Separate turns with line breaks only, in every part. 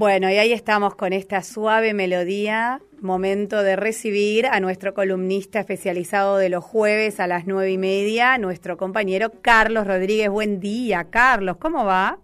Bueno, y ahí estamos con esta suave melodía, momento de recibir a nuestro columnista especializado de los jueves a las nueve y media, nuestro compañero Carlos Rodríguez. Buen día, Carlos, ¿cómo va?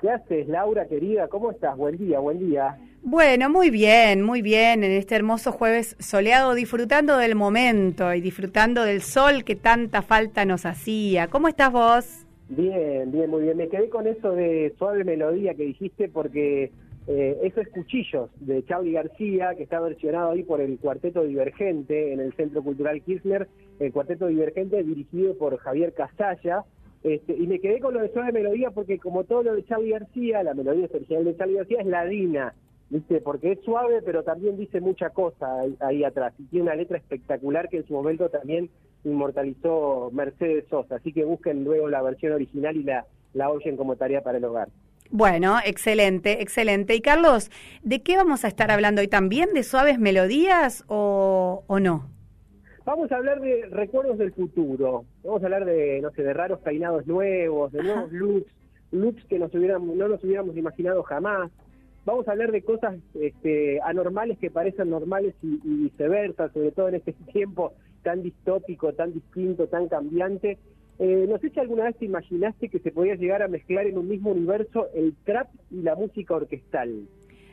¿Qué haces, Laura, querida? ¿Cómo estás? Buen día, buen día.
Bueno, muy bien, muy bien, en este hermoso jueves soleado, disfrutando del momento y disfrutando del sol que tanta falta nos hacía. ¿Cómo estás vos?
Bien, bien, muy bien. Me quedé con eso de suave melodía que dijiste porque eh, eso es Cuchillos, de Charlie García, que está versionado ahí por el Cuarteto Divergente en el Centro Cultural Kirchner, el Cuarteto Divergente dirigido por Javier Casalla. Este, y me quedé con lo de suave melodía porque como todo lo de Charlie García, la melodía original de Charlie García es ladina, ¿viste? Porque es suave, pero también dice mucha cosa ahí, atrás. Y tiene una letra espectacular que en su momento también inmortalizó Mercedes Sosa. Así que busquen luego la versión original y la, la oyen como tarea para el hogar.
Bueno, excelente, excelente. Y Carlos, ¿de qué vamos a estar hablando hoy también? ¿De suaves melodías o, no?
Vamos a hablar de recuerdos del futuro. Vamos a hablar de, no sé, de raros peinados nuevos, de nuevos looks, looks que nos hubiéramos, no nos hubiéramos imaginado jamás. Vamos a hablar de cosas este, anormales que parecen normales y, y viceversa, sobre todo en este tiempo tan distópico, tan distinto, tan cambiante eh, no sé si alguna vez te imaginaste que se podía llegar a mezclar en un mismo universo el trap y la música orquestal.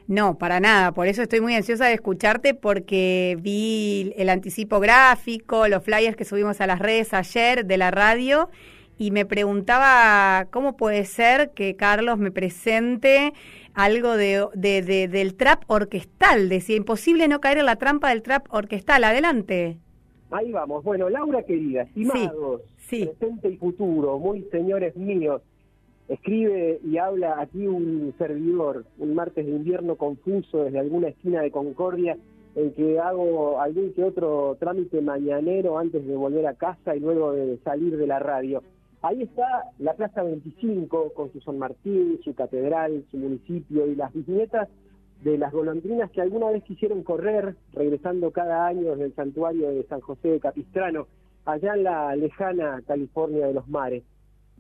No, para nada. Por eso estoy muy ansiosa de escucharte porque vi el anticipo gráfico, los flyers que subimos a las redes ayer de la radio y me preguntaba cómo puede ser que Carlos me presente algo de, del trap orquestal. Decía, imposible no caer en la trampa del trap orquestal. Adelante.
Ahí vamos. Bueno, Laura querida, estimados, presente y futuro, muy señores míos. Escribe y habla aquí un servidor, un martes de invierno confuso desde alguna esquina de Concordia, en que hago algún que otro trámite mañanero antes de volver a casa y luego de salir de la radio. Ahí está la Plaza 25 con su San Martín, su catedral, su municipio y las bisnietas de las golondrinas que alguna vez quisieron correr, regresando cada año desde el santuario de San José de Capistrano allá en la lejana California de los mares.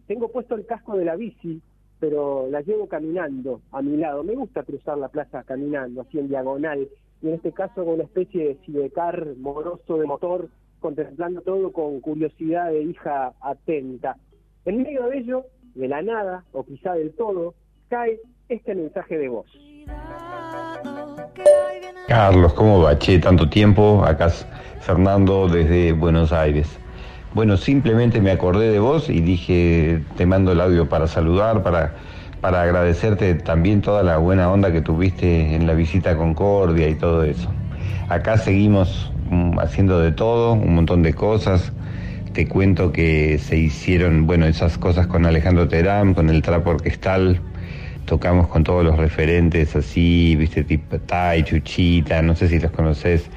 Tengo puesto el casco de la bici, pero la llevo caminando a mi lado. Me gusta cruzar la plaza caminando, así en diagonal, y en este caso con una especie de sidecar moroso de motor, contemplando todo con curiosidad de hija atenta. En medio de ello, de la nada, o quizá del todo, cae este mensaje de voz.
Carlos, ¿cómo va? Che, tanto tiempo. Acá Fernando desde Buenos Aires. Bueno, simplemente me acordé de vos y dije, te mando el audio para saludar, para, para agradecerte también toda la buena onda que tuviste en la visita a Concordia y todo eso. Acá seguimos mm, haciendo de todo, un montón de cosas. Te cuento que se hicieron, bueno, esas cosas con Alejandro Terán, con el trapo orquestal, tocamos con todos los referentes así, viste, tipo Tai, Chuchita, no sé si los conoces,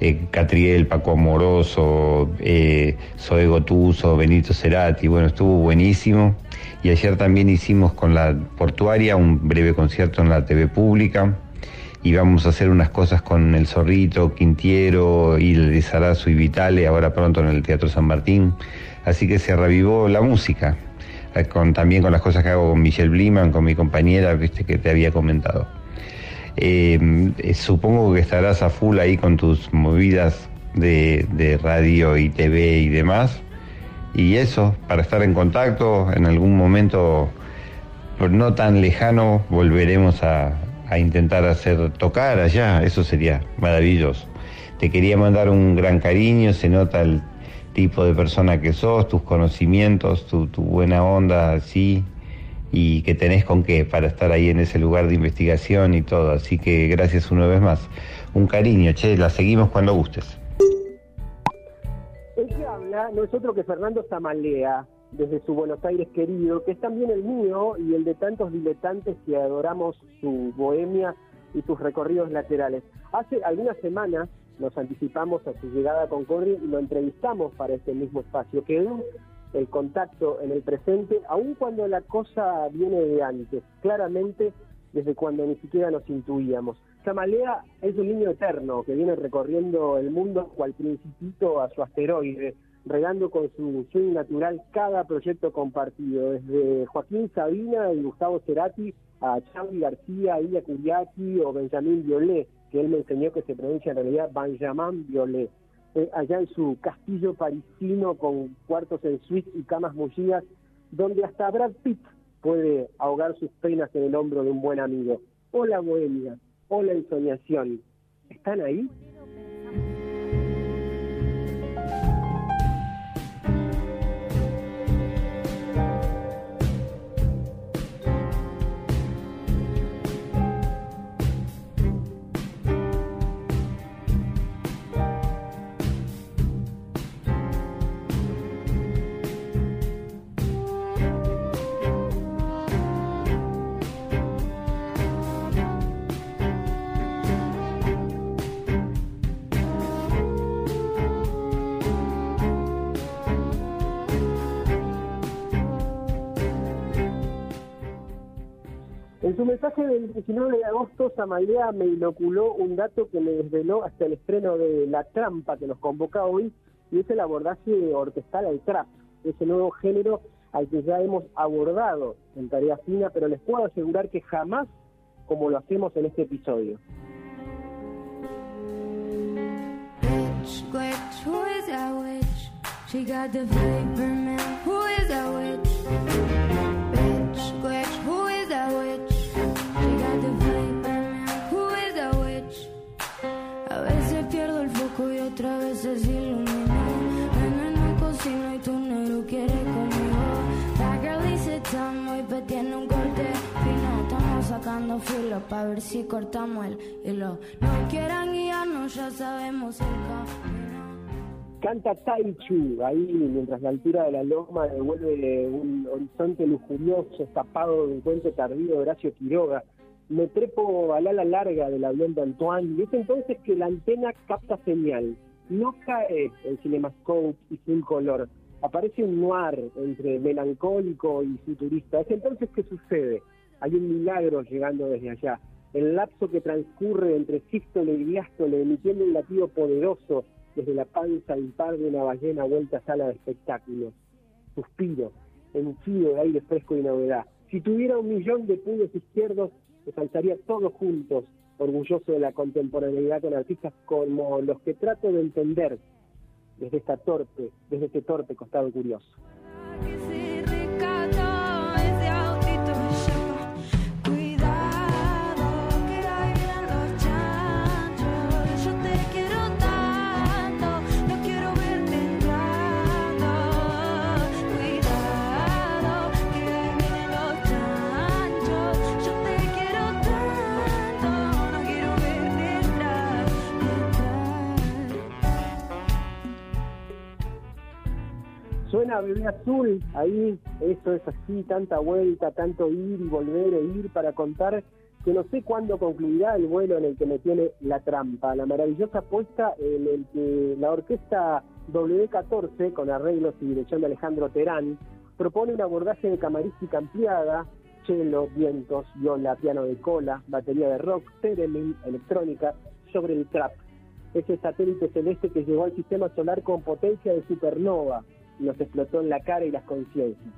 eh, Catriel, Paco Amoroso, eh, Zoe Gotuso, Benito Cerati, bueno, estuvo buenísimo. Y ayer también hicimos con la portuaria un breve concierto en la TV pública y vamos a hacer unas cosas con El Zorrito, Quintiero, y Sarazo y Vitale, ahora pronto en el Teatro San Martín. Así que se revivó la música, con, también con las cosas que hago con Michelle Bliman, con mi compañera, viste que te había comentado. Eh, eh, supongo que estarás a full ahí con tus movidas de, radio y TV y demás. Y eso, para estar en contacto, en algún momento no tan lejano volveremos a, a intentar hacer tocar allá, eso sería maravilloso. Te quería mandar un gran cariño, se nota el tipo de persona que sos, tus conocimientos, tu, tu buena onda, sí, y que tenés con qué para estar ahí en ese lugar de investigación y todo. Así que gracias una vez más. Un cariño, che, la seguimos cuando gustes.
El que habla no es otro que Fernando Zamalea, desde su Buenos Aires querido, que es también el mío y el de tantos diletantes que adoramos su bohemia y sus recorridos laterales. Hace algunas semanas nos anticipamos a su llegada a Concordia y lo entrevistamos para este mismo espacio. Quedó el contacto en el presente, aun cuando la cosa viene de antes, claramente desde cuando ni siquiera nos intuíamos. Samalea es un niño eterno que viene recorriendo el mundo cual principito a su asteroide, regando con su swing natural cada proyecto compartido, desde Joaquín Sabina y Gustavo Cerati a Charlie García, Illa Curiaki o Benjamín Violet, que él me enseñó que se pronuncia en realidad Benjamin Violet. Eh, allá en su castillo parisino con cuartos en suite y camas mullidas, donde hasta Brad Pitt puede ahogar sus penas en el hombro de un buen amigo. Hola bohemia, hola ensoñación. ¿Están ahí? Su mensaje del 19 de agosto, Samaidea me inoculó un dato que me desveló hasta el estreno de La Trampa que nos convoca hoy, y es el abordaje orquestal al trap, ese nuevo género al que ya hemos abordado en tarea fina, pero les puedo asegurar que jamás como lo hacemos en este episodio.
Para ver si cortamos el hilo. No quieran guiarnos, ya sabemos el camino.
Canta Taichu ahí mientras la altura de la loma devuelve un horizonte lujurioso escapado de un cuento tardío de Horacio Quiroga. Me trepo al ala larga del avión de Antoine y es entonces que la antena capta señal. No cae el cinemascope y full color. Aparece un noir entre melancólico y futurista. Es entonces que sucede hay un milagro llegando desde allá. El lapso que transcurre entre sístole y diástole, emitiendo un latido poderoso desde la panza impar de una ballena vuelta a sala de espectáculos. Suspiro, henchido de aire fresco y novedad. Si tuviera un millón de puños izquierdos, me saltaría todos juntos, orgulloso de la contemporaneidad con artistas como los que trato de entender desde esta torpe, desde este torpe costado curioso. Suena bebé azul, ahí eso es así, tanta vuelta, tanto ir y volver e ir para contar que no sé cuándo concluirá el vuelo en el que me tiene la trampa, la maravillosa puesta en el que la orquesta W14, con arreglos y dirección de Alejandro Terán, propone un abordaje de camarística ampliada, cello, vientos, viola, piano de cola, batería de rock, theremin, electrónica, sobre el trap. Ese satélite celeste que llegó al sistema solar con potencia de supernova, nos explotó en la cara y las conciencias.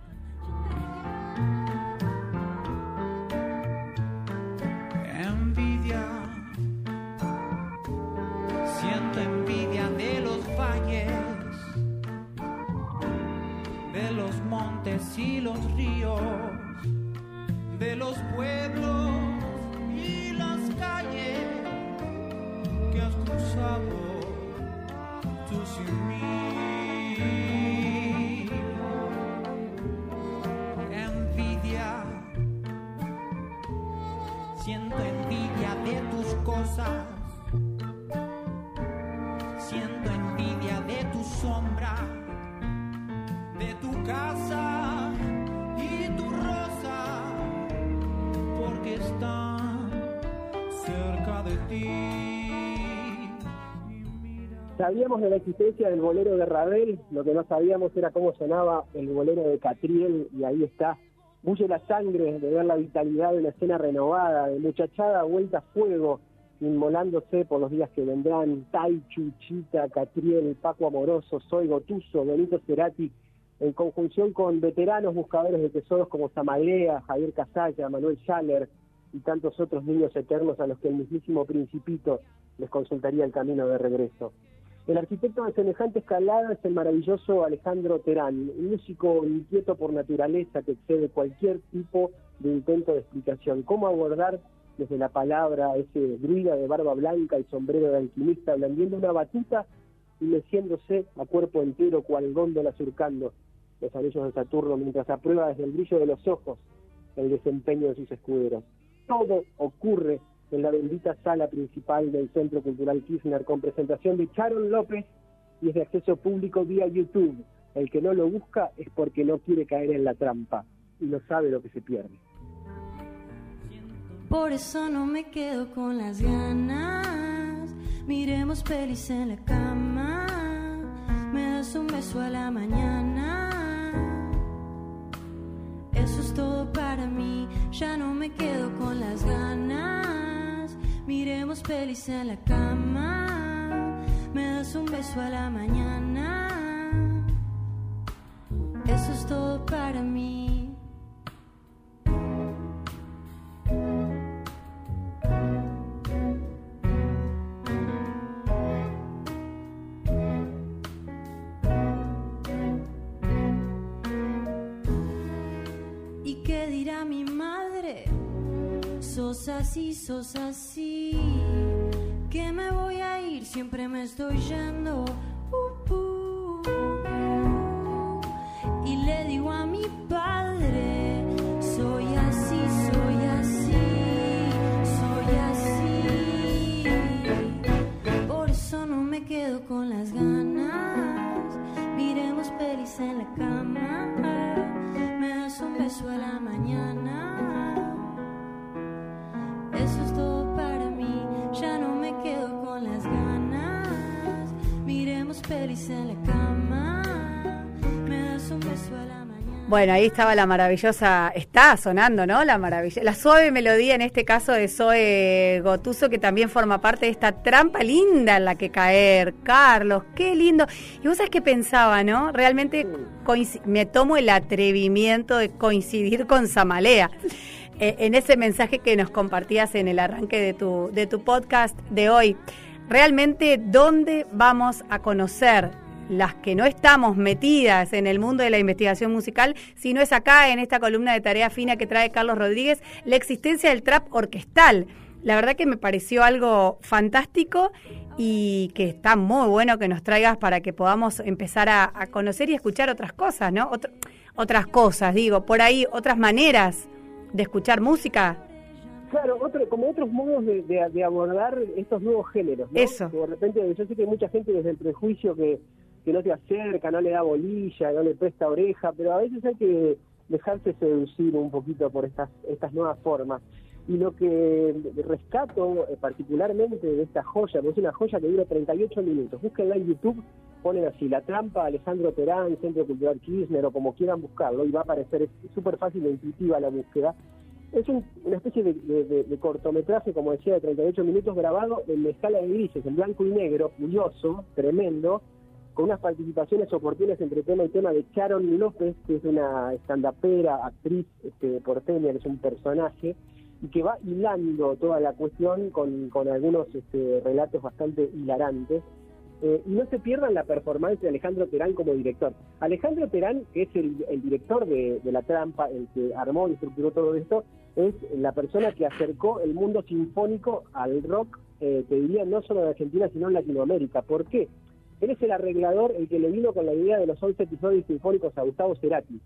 Envidia, siento envidia de los valles, de los montes y los ríos, de los pueblos y las calles que has cruzado tú sin mí.
Sabíamos de la existencia del bolero de Ravel, lo que no sabíamos era cómo sonaba el bolero de Catriel, y ahí está bulle la sangre de ver la vitalidad de una escena renovada, de muchachada vuelta a fuego, inmolándose por los días que vendrán, Tai, Chuchita, Catriel, Paco Amoroso, Soy Gotuso, Benito Cerati, en conjunción con veteranos buscadores de tesoros como Samalea, Javier Casalla, Manuel Schaller y tantos otros niños eternos a los que el mismísimo Principito les consultaría el camino de regreso. El arquitecto de semejante escalada es el maravilloso Alejandro Terán, un músico inquieto por naturaleza que excede cualquier tipo de intento de explicación. ¿Cómo abordar desde la palabra ese druida de barba blanca y sombrero de alquimista, blandiendo una batuta y meciéndose a cuerpo entero cual góndola surcando los anillos de Saturno mientras aprueba desde el brillo de los ojos el desempeño de sus escuderos? Todo ocurre en la bendita sala principal del Centro Cultural Kirchner con presentación de Sharon López y es de acceso público vía YouTube. El que no lo busca es porque no quiere caer en la trampa y no sabe lo que se pierde.
Por eso no me quedo con las ganas. Miremos pelis en la cama. Me das un beso a la mañana. Eso es todo para mí. Ya no me quedo con las ganas. Miremos pelis en la cama. Me das un beso a la mañana. Eso es todo para mí. sos así, sos así. Que me voy a ir, siempre me estoy yendo.
Bueno, ahí estaba la maravillosa, está sonando, ¿no? La maravilla, la suave melodía en este caso de Zoe Gotuso, que también forma parte de esta trampa linda en la que caer. Carlos, qué lindo. Y vos sabés que pensaba, ¿no? Realmente me tomo el atrevimiento de coincidir con Samalea. Eh, en ese mensaje que nos compartías en el arranque de tu, de tu podcast de hoy realmente dónde vamos a conocer las que no estamos metidas en el mundo de la investigación musical, sino es acá en esta columna de tarea fina que trae Carlos Rodríguez, la existencia del trap orquestal. La verdad que me pareció algo fantástico y que está muy bueno que nos traigas para que podamos empezar a, conocer y escuchar otras cosas, ¿no? otras cosas, digo, por ahí otras maneras de escuchar música
Claro, otro, como otros modos de, abordar estos nuevos géneros. ¿no?
Eso.
de repente, yo sé que hay mucha gente desde el prejuicio que, que no te acerca, no le da bolilla, no le presta oreja, pero a veces hay que dejarse seducir un poquito por estas, estas nuevas formas. Y lo que rescato eh, particularmente de esta joya, porque es una joya que dura 38 minutos, búsquenla en YouTube, ponen así, La Trampa, Alejandro Terán, Centro Cultural Kirchner, o como quieran buscarlo, y va a aparecer, súper fácil e intuitiva la búsqueda es una especie de, cortometraje, como decía, de 38 minutos grabado en la escala de grises, en blanco y negro, curioso, tremendo, con unas participaciones oportunas entre tema y tema de Sharon López, que es una estandapera, actriz este, porteña, es un personaje, y que va hilando toda la cuestión con, con algunos este, relatos bastante hilarantes. Eh, y no se pierdan la performance de Alejandro Terán como director. Alejandro Terán, que es el, director de, La Trampa, el que armó y estructuró todo esto, es la persona que acercó el mundo sinfónico al rock, eh, te diría, no solo en Argentina, sino en Latinoamérica. ¿Por qué? Él es el arreglador, el que le vino con la idea de los 11 episodios sinfónicos a Gustavo Cerati,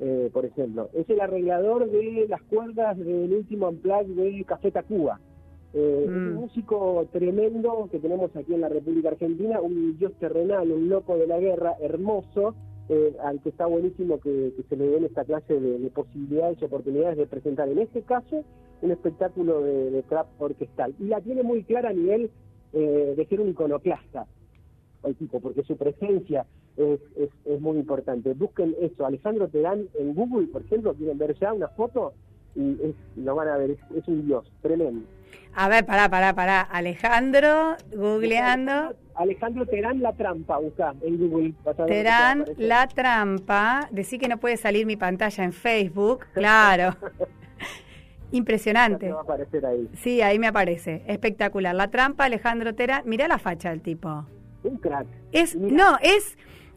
eh, por ejemplo. Es el arreglador de las cuerdas del último Unplugged de Café Tacuba. Eh, Es un mm. músico tremendo que tenemos aquí en la República Argentina, un dios terrenal, un loco de la guerra, hermoso, eh, al que está buenísimo que, se le den esta clase de, posibilidades y oportunidades de presentar, en este caso, un espectáculo de, trap orquestal. Y la tiene muy clara a nivel eh, de ser un iconoclasta, el tipo, porque su presencia es, es, muy importante. Busquen eso, Alejandro Terán en Google, por ejemplo, quieren ver ya una foto, y es, lo van a ver, es, un dios, tremendo.
A ver, pará, pará, pará. Alejandro, googleando.
Alejandro Terán La Trampa, busca en Google.
Terán La Trampa. Decí que no puede salir mi pantalla en Facebook. Claro. Impresionante.
Va a aparecer ahí.
Sí, ahí me aparece. Espectacular. La Trampa, Alejandro Terán. Mirá la facha del tipo.
Un crack.
Es, no, es,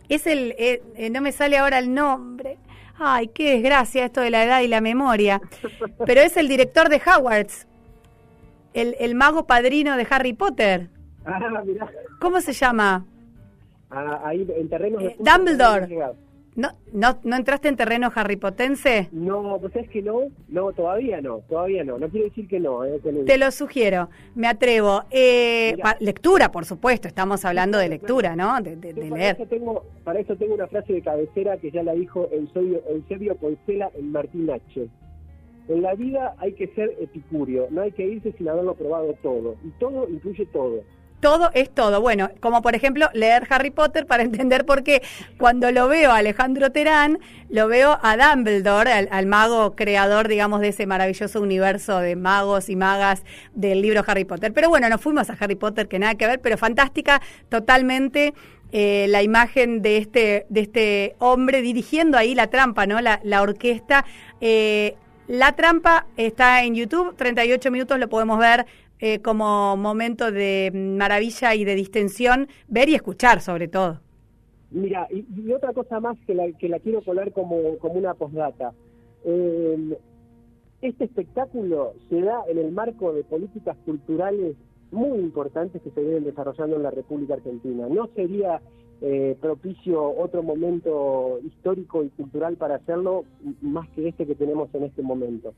es el, eh, eh, no me sale ahora el nombre. Ay, qué desgracia esto de la edad y la memoria. Pero es el director de Hogwarts, el, el mago padrino de Harry Potter.
Ah, mirá.
¿Cómo se llama?
Ah, ahí en terrenos de
eh, Dumbledore. ¿No, no, ¿No entraste en terreno harripotense?
No, pues es que no, no, todavía no, todavía no, no quiere decir que no. Eh,
Te lo sugiero, me atrevo. Eh, lectura, por supuesto, estamos hablando de lectura, ¿no? De,
para leer. Eso tengo, para eso tengo una frase de cabecera que ya la dijo Eusebio, Eusebio Poncela en Martín H. En la vida hay que ser epicúreo, no hay que irse sin haberlo probado todo, y todo incluye todo
todo es todo. Bueno, como por ejemplo leer Harry Potter para entender por qué cuando lo veo a Alejandro Terán, lo veo a Dumbledore, al, mago creador, digamos, de ese maravilloso universo de magos y magas del libro Harry Potter. Pero bueno, nos fuimos a Harry Potter, que nada que ver, pero fantástica totalmente. Eh, la imagen de este, de este hombre dirigiendo ahí la trampa, ¿no? La, la orquesta. Eh, la trampa está en YouTube, 38 minutos lo podemos ver eh, como momento de maravilla y de distensión, ver y escuchar sobre todo.
Mira, y, otra cosa más que la, que la quiero colar como, como una postdata. Eh, este espectáculo se da en el marco de políticas culturales muy importantes que se vienen desarrollando en la República Argentina. No sería eh, propicio otro momento histórico y cultural para hacerlo más que este que tenemos en este momento.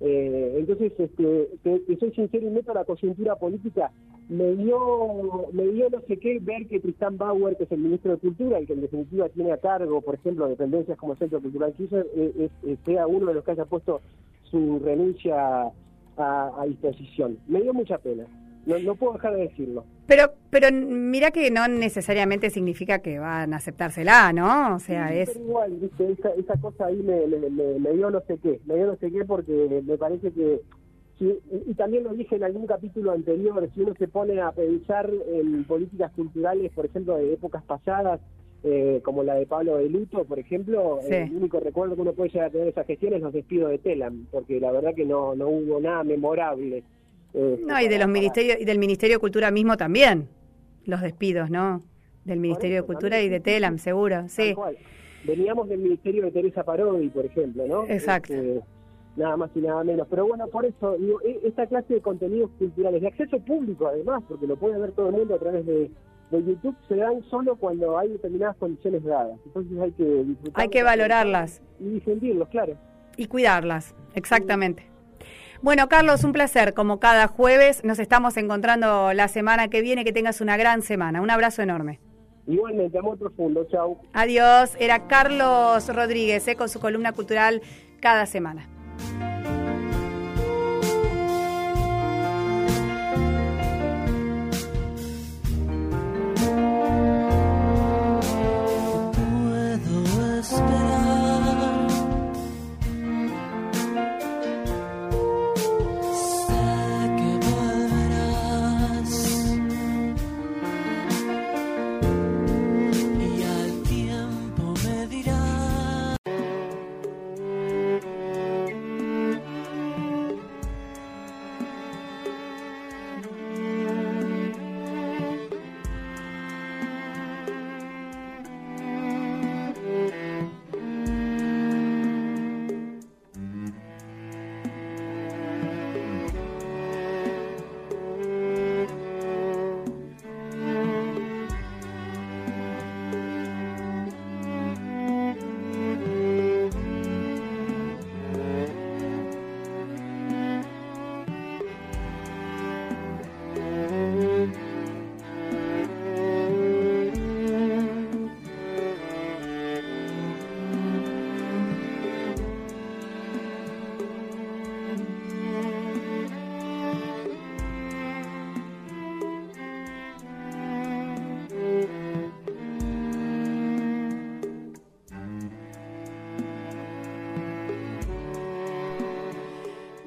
Eh, entonces, este, que, soy sincero y meto la coyuntura política, me dio, me dio no sé qué ver que Tristán Bauer, que es el ministro de Cultura, y que en definitiva tiene a cargo, por ejemplo, dependencias como el Centro Cultural Kirchner, eh, sea uno de los que haya puesto su renuncia a disposición. Me dio mucha pena. No, no puedo dejar de decirlo.
Pero, pero mira que no necesariamente significa que van a aceptársela, ¿no? O sea, es...
igual, ¿viste? Esa, cosa ahí me, me, dio no sé qué, me dio no sé qué porque me parece que... y también lo dije en algún capítulo anterior, si uno se pone a pensar en políticas culturales, por ejemplo, de épocas pasadas, eh, como la de Pablo de Luto, por ejemplo, el único recuerdo que uno puede llegar a tener de esa gestión es los despidos de Telam, porque la verdad que no, no hubo nada memorable
eh, no, y de los ministerios y del Ministerio de Cultura mismo también, los despidos, ¿no? Del Ministerio de Cultura y de TELAM, seguro, sí.
Veníamos del Ministerio de Teresa Parodi, por ejemplo, ¿no?
Exacto. Este,
nada más y nada menos. Pero bueno, por eso, e, esta clase de contenidos culturales, de acceso público además, porque lo puede ver todo el mundo a través de, YouTube, se dan solo cuando hay determinadas condiciones dadas. Entonces hay que disfrutar.
Hay que valorarlas.
Y difundirlos, claro.
Y cuidarlas, exactamente. Bueno, Carlos, un placer. Como cada jueves, nos estamos encontrando la semana que viene. Que tengas una gran semana. Un abrazo enorme.
Igualmente, amor profundo. Chau.
Adiós. Era Carlos Rodríguez eh, con su columna cultural cada semana.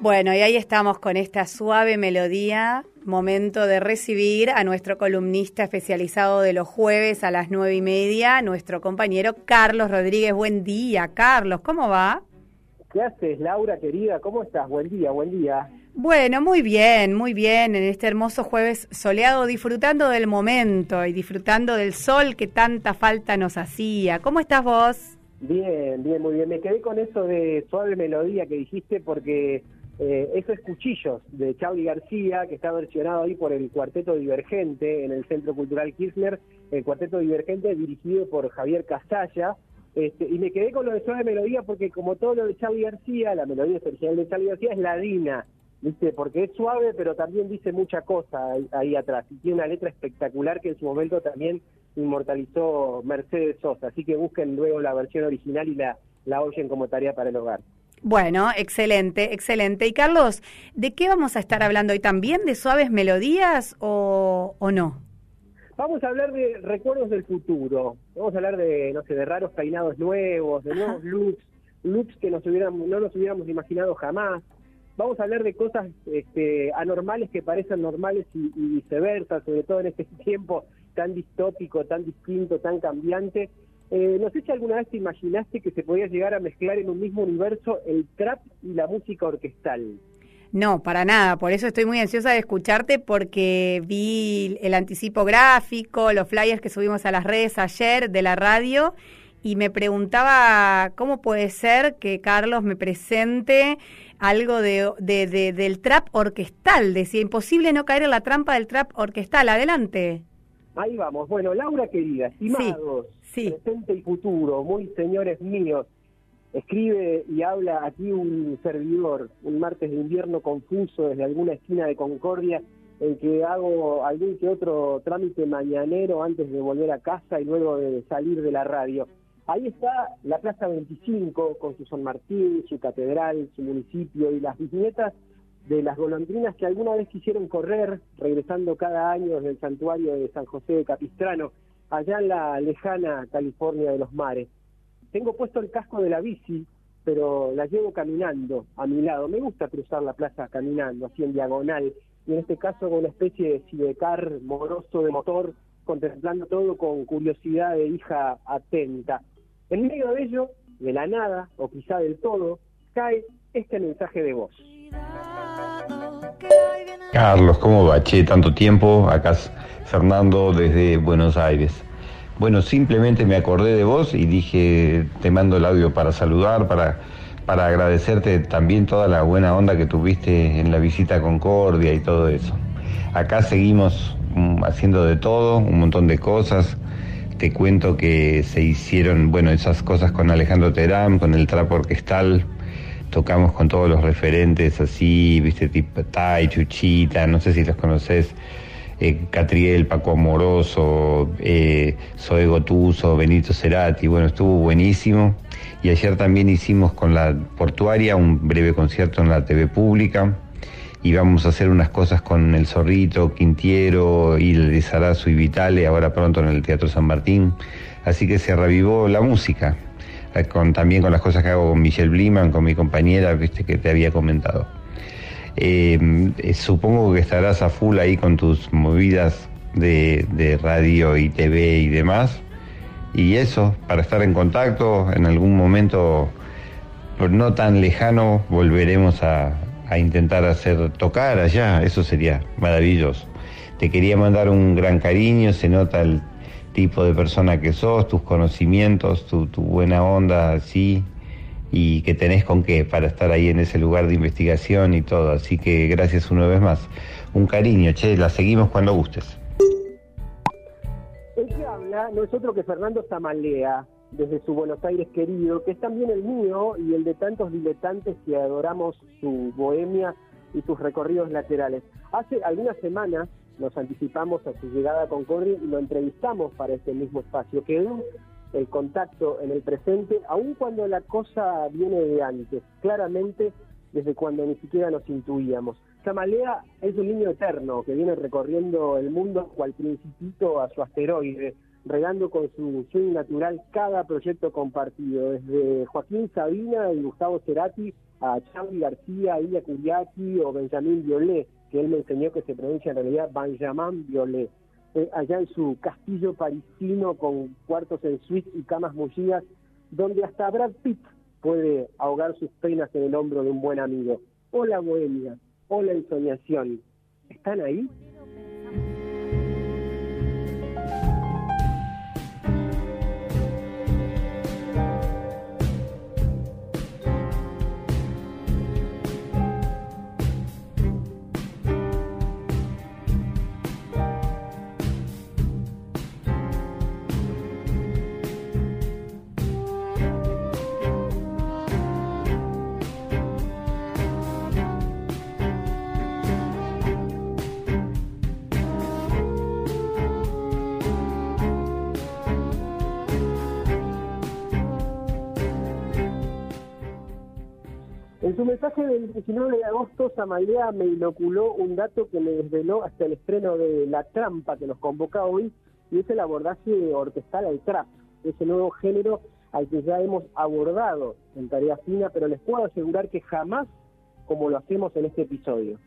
Bueno, y ahí estamos con esta suave melodía, momento de recibir a nuestro columnista especializado de los jueves a las nueve y media, nuestro compañero Carlos Rodríguez. Buen día, Carlos, ¿cómo va?
¿Qué haces, Laura, querida? ¿Cómo estás? Buen día, buen día.
Bueno, muy bien, muy bien, en este hermoso jueves soleado, disfrutando del momento y disfrutando del sol que tanta falta nos hacía. ¿Cómo estás vos?
Bien, bien, muy bien. Me quedé con eso de suave melodía que dijiste porque eh, eso es Cuchillos, de Charlie García, que está versionado ahí por el Cuarteto Divergente en el Centro Cultural Kirchner, el Cuarteto Divergente dirigido por Javier Casalla. Este, y me quedé con lo de suave melodía porque como todo lo de Charlie García, la melodía original de Charlie García es ladina, ¿viste? Porque es suave, pero también dice mucha cosa ahí, atrás. Y tiene una letra espectacular que en su momento también inmortalizó Mercedes Sosa. Así que busquen luego la versión original y la, la oyen como tarea para el hogar.
Bueno, excelente, excelente. Y Carlos, ¿de qué vamos a estar hablando hoy también? ¿De suaves melodías o, no?
Vamos a hablar de recuerdos del futuro. Vamos a hablar de, no sé, de raros peinados nuevos, de nuevos looks, looks que nos hubiéramos, no nos hubiéramos imaginado jamás. Vamos a hablar de cosas este, anormales que parecen normales y, y viceversa, sobre todo en este tiempo tan distópico, tan distinto, tan cambiante eh, no sé si alguna vez te imaginaste que se podía llegar a mezclar en un mismo universo el trap y la música orquestal.
No, para nada. Por eso estoy muy ansiosa de escucharte porque vi el anticipo gráfico, los flyers que subimos a las redes ayer de la radio y me preguntaba cómo puede ser que Carlos me presente algo de, del trap orquestal. Decía, imposible no caer en la trampa del trap orquestal. Adelante.
Ahí vamos. Bueno, Laura querida, estimados, presente y futuro, muy señores míos. Escribe y habla aquí un servidor, un martes de invierno confuso desde alguna esquina de Concordia, en que hago algún que otro trámite mañanero antes de volver a casa y luego de salir de la radio. Ahí está la Plaza 25 con su San Martín, su catedral, su municipio y las bisnietas de las golondrinas que alguna vez quisieron correr, regresando cada año desde el santuario de San José de Capistrano allá en la lejana California de los mares. Tengo puesto el casco de la bici, pero la llevo caminando a mi lado. Me gusta cruzar la plaza caminando, así en diagonal, y en este caso con una especie de sidecar moroso de motor, contemplando todo con curiosidad de hija atenta. En medio de ello, de la nada, o quizá del todo, cae este mensaje de voz.
Carlos, ¿cómo va? Che, tanto tiempo. Acá Fernando desde Buenos Aires. Bueno, simplemente me acordé de vos y dije, te mando el audio para saludar, para, para agradecerte también toda la buena onda que tuviste en la visita a Concordia y todo eso. Acá seguimos mm, haciendo de todo, un montón de cosas. Te cuento que se hicieron, bueno, esas cosas con Alejandro Terán, con el trapo orquestal, tocamos con todos los referentes así, viste, tipo Tai, Chuchita, no sé si los conoces, eh, Catriel, Paco Amoroso, eh, Zoe Gotuso, Benito Cerati, bueno, estuvo buenísimo. Y ayer también hicimos con la portuaria un breve concierto en la TV pública y vamos a hacer unas cosas con El Zorrito, Quintiero, y Sarazo y Vitale, ahora pronto en el Teatro San Martín. Así que se revivó la música. Eh, con, también con las cosas que hago con Michelle Bliman, con mi compañera, viste que te había comentado. Eh, eh, supongo que estarás a full ahí con tus movidas de, radio y TV y demás. Y eso, para estar en contacto, en algún momento no tan lejano volveremos a, a intentar hacer tocar allá, eso sería maravilloso. Te quería mandar un gran cariño, se nota el tipo de persona que sos, tus conocimientos, tu, buena onda, sí, y que tenés con qué para estar ahí en ese lugar de investigación y todo. Así que gracias una vez más. Un cariño, che, la seguimos cuando gustes.
El que habla no es otro que Fernando Zamalea, desde su Buenos Aires querido, que es también el mío y el de tantos diletantes que adoramos su bohemia y sus recorridos laterales. Hace algunas semanas nos anticipamos a su llegada a Concordia y lo entrevistamos para este mismo espacio. Quedó el contacto en el presente, aun cuando la cosa viene de antes, claramente desde cuando ni siquiera nos intuíamos. Samalea es un niño eterno que viene recorriendo el mundo cual principito a su asteroide, regando con su swing natural cada proyecto compartido, desde Joaquín Sabina y Gustavo Cerati a Charlie García, Ilya Kuriaki o Benjamín Violet, que él me enseñó que se pronuncia en realidad Benjamin Violet. Eh, allá en su castillo parisino con cuartos en suite y camas mullidas, donde hasta Brad Pitt puede ahogar sus penas en el hombro de un buen amigo. Hola bohemia, hola ensoñación. ¿Están ahí? Su mensaje del 19 de agosto, Samalea me inoculó un dato que me desveló hasta el estreno de La Trampa que nos convoca hoy, y es el abordaje orquestal al trap, ese nuevo género al que ya hemos abordado en Tarea Fina, pero les puedo asegurar que jamás como lo hacemos en este episodio.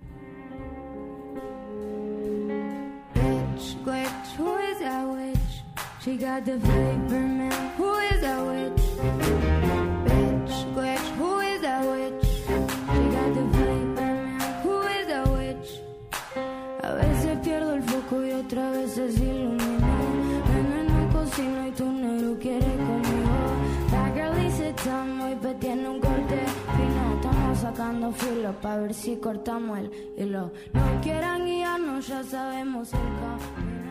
Estamos sacando filo para ver si cortamos el hilo. No quieran guiarnos, ya sabemos el camino.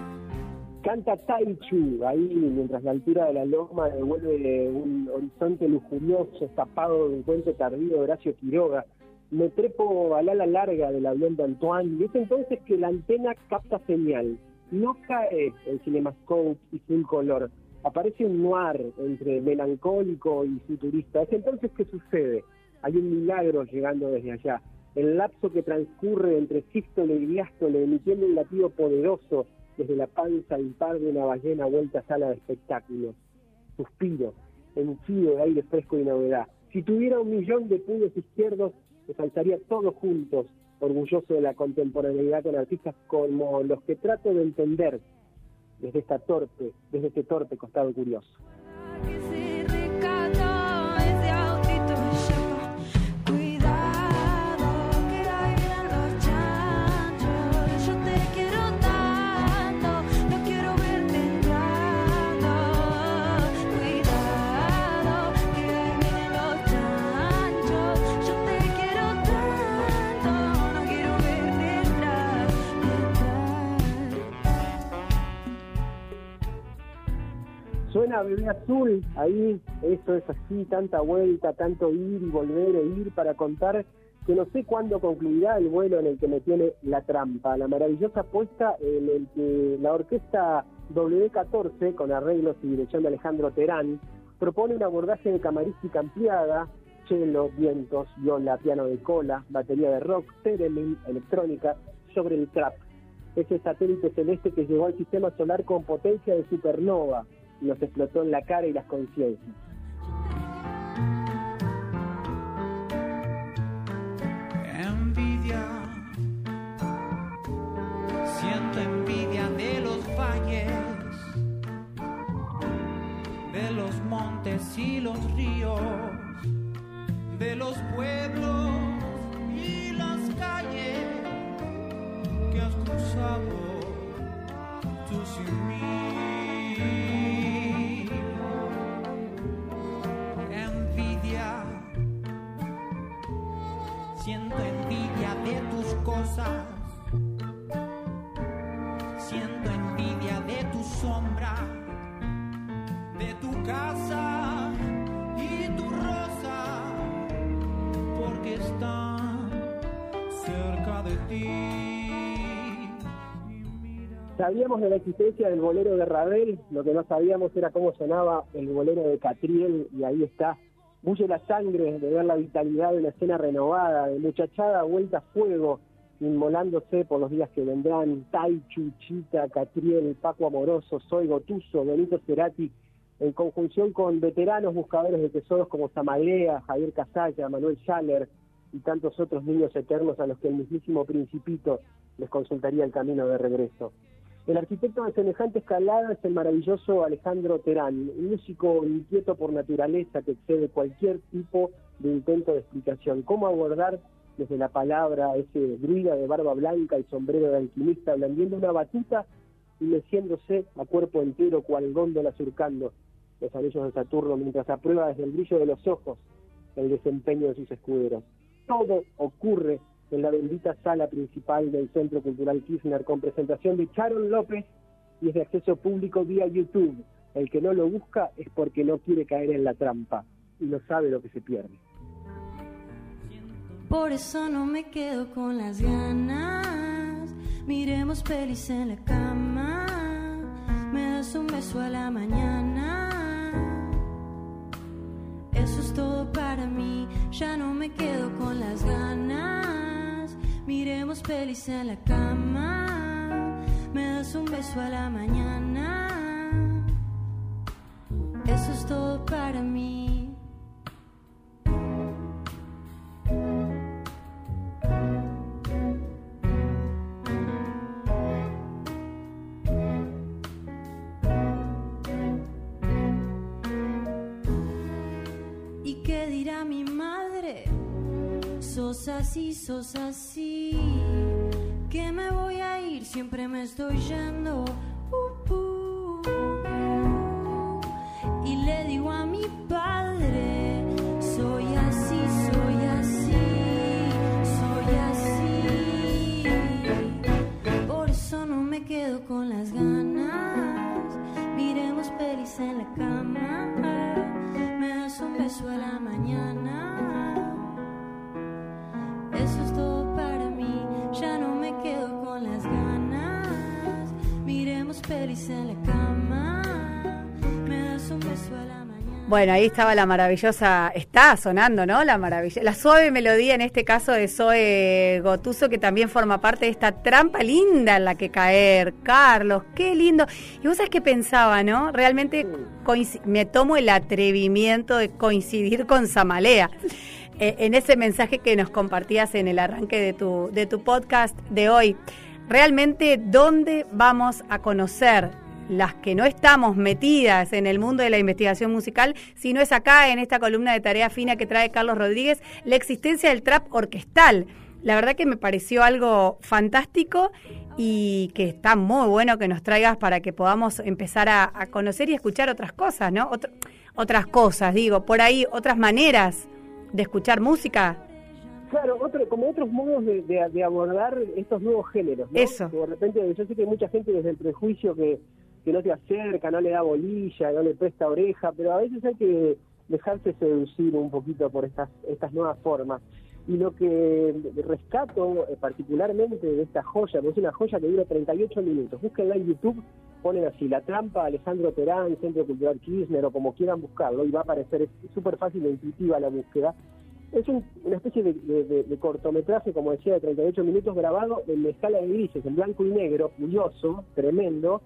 Canta Taichu ahí mientras la altura de la loma devuelve un horizonte lujurioso escapado de un cuento tardío de Horacio Quiroga me trepo al ala larga del avión de Antoine y es entonces que la antena capta señal. No cae el cinemascope y full color. Aparece un noir entre melancólico y futurista. Es entonces que sucede. Hay un milagro llegando desde allá. El lapso que transcurre entre sístole y diástole, emitiendo un latido poderoso desde la panza impar de una ballena vuelta a sala de espectáculos. Suspiro, henchido de aire fresco y novedad. Si tuviera un millón de puños izquierdos, se saltaría todos juntos, orgulloso de la contemporaneidad con artistas como los que trato de entender desde esta torpe, desde este torpe costado curioso. Suena bebé azul, ahí eso es así, tanta vuelta, tanto ir y volver e ir para contar que no sé cuándo concluirá el vuelo en el que me tiene la trampa, la maravillosa puesta en el que la orquesta W14, con arreglos y dirección de Alejandro Terán, propone un abordaje de camarística ampliada, cello, vientos, viola, piano de cola, batería de rock, theremin, electrónica, sobre el trap. Ese satélite celeste que llegó al sistema solar con potencia de supernova, nos explotó en la cara y las conciencias.
Envidia, siento envidia de los valles, de los montes y los ríos,
Sabíamos de la existencia del bolero de Ravel, lo que no sabíamos era cómo sonaba el bolero de Catriel, y ahí está bulle la sangre de ver la vitalidad de una escena renovada, de muchachada vuelta a fuego, inmolándose por los días que vendrán, Tai, Chuchita, Catriel, Paco Amoroso, Soy Gotuso, Benito Cerati, en conjunción con veteranos buscadores de tesoros como Samalea, Javier Casalla, Manuel Schaller y tantos otros niños eternos a los que el mismísimo Principito les consultaría el camino de regreso. El arquitecto de semejante escalada es el maravilloso Alejandro Terán, un músico inquieto por naturaleza que excede cualquier tipo de intento de explicación. ¿Cómo abordar desde la palabra ese druida de barba blanca y sombrero de alquimista, blandiendo una batuta y meciéndose a cuerpo entero cual góndola surcando los anillos de Saturno mientras aprueba desde el brillo de los ojos el desempeño de sus escuderos. Todo ocurre en la bendita sala principal del Centro Cultural Kirchner con presentación de Sharon López y es de acceso público vía YouTube. El que no lo busca es porque no quiere caer en la trampa y no sabe lo que se pierde.
Por eso no me quedo con las ganas. Miremos pelis en la cama. Me das un beso a la mañana. Eso es todo para mí. Ya no me quedo con las ganas. Miremos pelis en la cama. Me das un beso a la mañana. Eso es todo para mí. sos así, sos así. Que me voy a ir, siempre me estoy yendo.
Bueno, ahí estaba la maravillosa, está sonando, ¿no? La maravilla, la suave melodía en este caso de Zoe Gotuso, que también forma parte de esta trampa linda en la que caer. Carlos, qué lindo. Y vos sabés que pensaba, ¿no? Realmente me tomo el atrevimiento de coincidir con Samalea. Eh, en ese mensaje que nos compartías en el arranque de tu, de tu podcast de hoy realmente dónde vamos a conocer las que no estamos metidas en el mundo de la investigación musical, sino es acá en esta columna de tarea fina que trae Carlos Rodríguez, la existencia del trap orquestal. La verdad que me pareció algo fantástico y que está muy bueno que nos traigas para que podamos empezar a, conocer y escuchar otras cosas, ¿no? otras cosas, digo, por ahí otras maneras de escuchar música
Claro, otro, como otros modos de, abordar estos nuevos géneros. ¿no?
Eso.
de repente, yo sé que hay mucha gente desde el prejuicio que, que no te acerca, no le da bolilla, no le presta oreja, pero a veces hay que dejarse seducir un poquito por estas, estas nuevas formas. Y lo que rescato eh, particularmente de esta joya, porque es una joya que dura 38 minutos, búsquenla en YouTube, ponen así, La Trampa, Alejandro Terán, Centro Cultural Kirchner, o como quieran buscarlo, y va a aparecer, es súper fácil e intuitiva la búsqueda, es una especie de, cortometraje, como decía, de 38 minutos grabado en escala de grises, en blanco y negro, curioso, tremendo,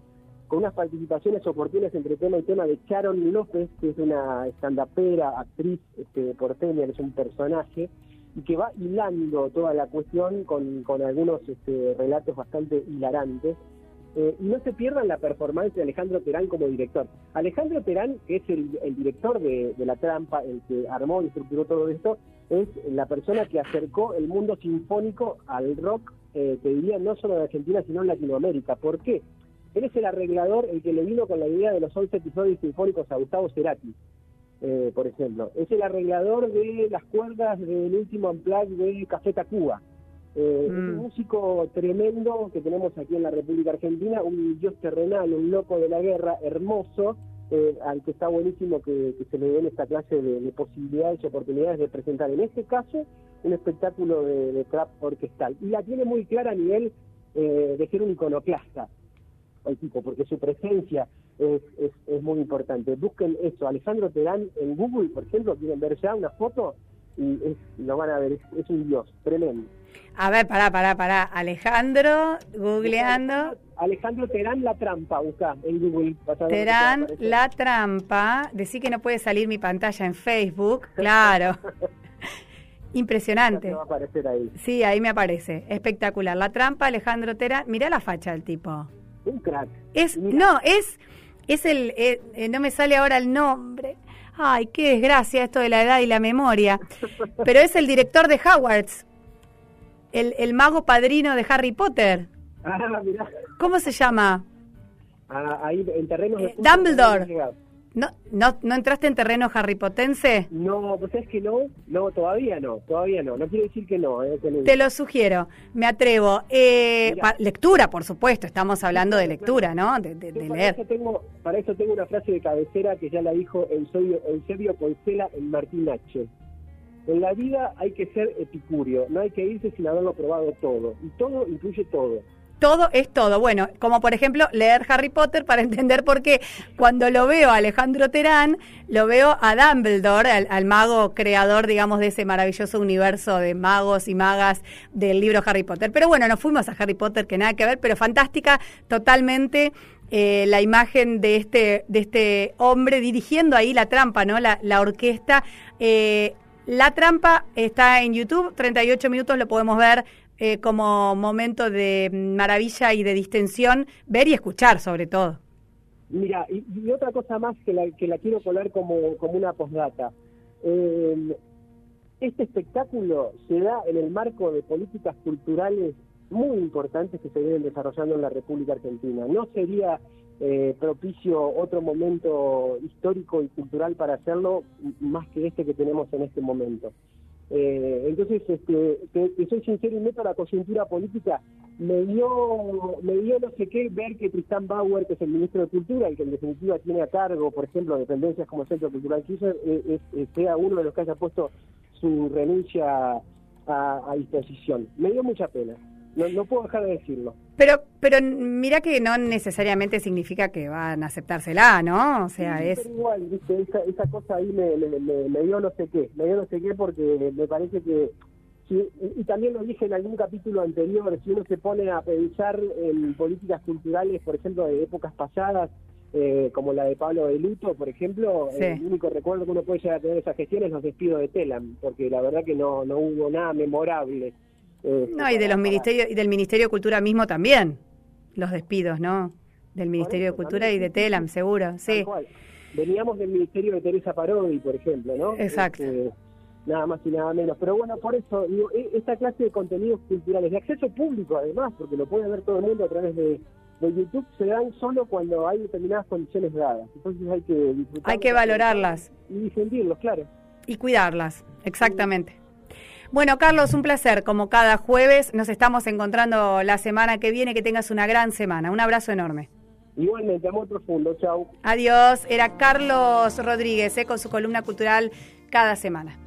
con unas participaciones oportunas entre tema y tema de Sharon López, que es una estandapera, actriz este, porteña, que es un personaje, y que va hilando toda la cuestión con, algunos este, relatos bastante hilarantes. Eh, y no se pierdan la performance de Alejandro Terán como director. Alejandro Terán, que es el, director de, La Trampa, el que armó y estructuró todo esto, es la persona que acercó el mundo sinfónico al rock, eh, te diría, no solo en Argentina, sino en Latinoamérica. ¿Por qué? Él es el arreglador, el que le vino con la idea de los 11 episodios sinfónicos a Gustavo Cerati, eh, por ejemplo. Es el arreglador de las cuerdas del último Unplugged de Café Tacuba. Eh, Es un mm. músico tremendo que tenemos aquí en la República Argentina, un dios terrenal, un loco de la guerra, hermoso, eh, al que está buenísimo que, se le den esta clase de, posibilidades y oportunidades de presentar, en este caso, un espectáculo de, trap orquestal. Y la tiene muy clara a nivel eh, de ser un iconoclasta, el tipo, porque su presencia es, es, muy importante. Busquen eso, Alejandro Terán en Google, por ejemplo, quieren ver ya una foto, y es, lo van a ver, es, un dios, tremendo.
A ver, pará, pará, pará. Alejandro, googleando.
Alejandro Terán La Trampa, busca en Google.
Terán La Trampa. Decí que no puede salir mi pantalla en Facebook. Claro. Impresionante.
Va a aparecer ahí.
Sí, ahí me aparece. Espectacular. La Trampa, Alejandro Terán. Mirá la facha del tipo.
Un crack.
Es, no, es, es el, eh, eh, no me sale ahora el nombre. Ay, qué desgracia esto de la edad y la memoria. Pero es el director de Hogwarts. El, el mago padrino de Harry Potter.
Ah, mirá.
¿Cómo se llama?
Ah, ahí en
eh, Dumbledore. ¿No, no, ¿No entraste en terreno harripotense?
No, pues es que no, no, todavía no, todavía no, no quiere decir que no. Eh,
Te lo sugiero, me atrevo. Eh, lectura, por supuesto, estamos hablando de lectura, ¿no? De, leer.
Eso tengo, para eso tengo una frase de cabecera que ya la dijo Eusebio, Eusebio Poncela en Martín H. En la vida hay que ser epicúreo, no hay que irse sin haberlo probado todo, y todo incluye todo
todo es todo. Bueno, como por ejemplo leer Harry Potter para entender por qué cuando lo veo a Alejandro Terán, lo veo a Dumbledore, al, mago creador, digamos, de ese maravilloso universo de magos y magas del libro Harry Potter. Pero bueno, nos fuimos a Harry Potter, que nada que ver, pero fantástica totalmente. Eh, la imagen de este, de este hombre dirigiendo ahí la trampa, ¿no? La, la orquesta. Eh, la trampa está en YouTube, 38 minutos lo podemos ver eh, como momento de maravilla y de distensión, ver y escuchar sobre todo.
Mira, y, otra cosa más que la, que la quiero colar como, como una postdata. Eh, este espectáculo se da en el marco de políticas culturales muy importantes que se vienen desarrollando en la República Argentina. No sería eh, propicio otro momento histórico y cultural para hacerlo más que este que tenemos en este momento. Eh, entonces, este, que, soy sincero y meto la coyuntura política, me dio, me dio no sé qué ver que Tristán Bauer, que es el ministro de Cultura y que en definitiva tiene a cargo, por ejemplo, dependencias como el Centro Cultural Kirchner, eh, sea uno de los que haya puesto su renuncia a disposición. Me dio mucha pena. No, no puedo dejar de decirlo.
Pero, pero mira que no necesariamente significa que van a aceptársela, ¿no? O sea, es...
igual, ¿viste? Esa, esa cosa ahí me, me, dio no sé qué, me dio no sé qué porque me parece que... y también lo dije en algún capítulo anterior, si uno se pone a pensar en políticas culturales, por ejemplo, de épocas pasadas, eh, como la de Pablo de Luto, por ejemplo, el único recuerdo que uno puede llegar a tener de esa gestión es los despidos de Telam, porque la verdad que no, no hubo nada memorable
eh, no, y de los ministerios y del Ministerio de Cultura mismo también, los despidos, ¿no? Del Ministerio de Cultura y de TELAM, seguro, sí.
Veníamos del Ministerio de Teresa Parodi, por ejemplo, ¿no?
Exacto. Este,
nada más y nada menos. Pero bueno, por eso, e, esta clase de contenidos culturales, de acceso público además, porque lo puede ver todo el mundo a través de, YouTube, se dan solo cuando hay determinadas condiciones dadas. Entonces hay que disfrutar.
Hay que valorarlas.
Y difundirlos, claro.
Y cuidarlas, exactamente. Bueno, Carlos, un placer. Como cada jueves, nos estamos encontrando la semana que viene. Que tengas una gran semana. Un abrazo enorme.
Igualmente, amor profundo. Chao.
Adiós. Era Carlos Rodríguez eh, con su columna cultural cada semana.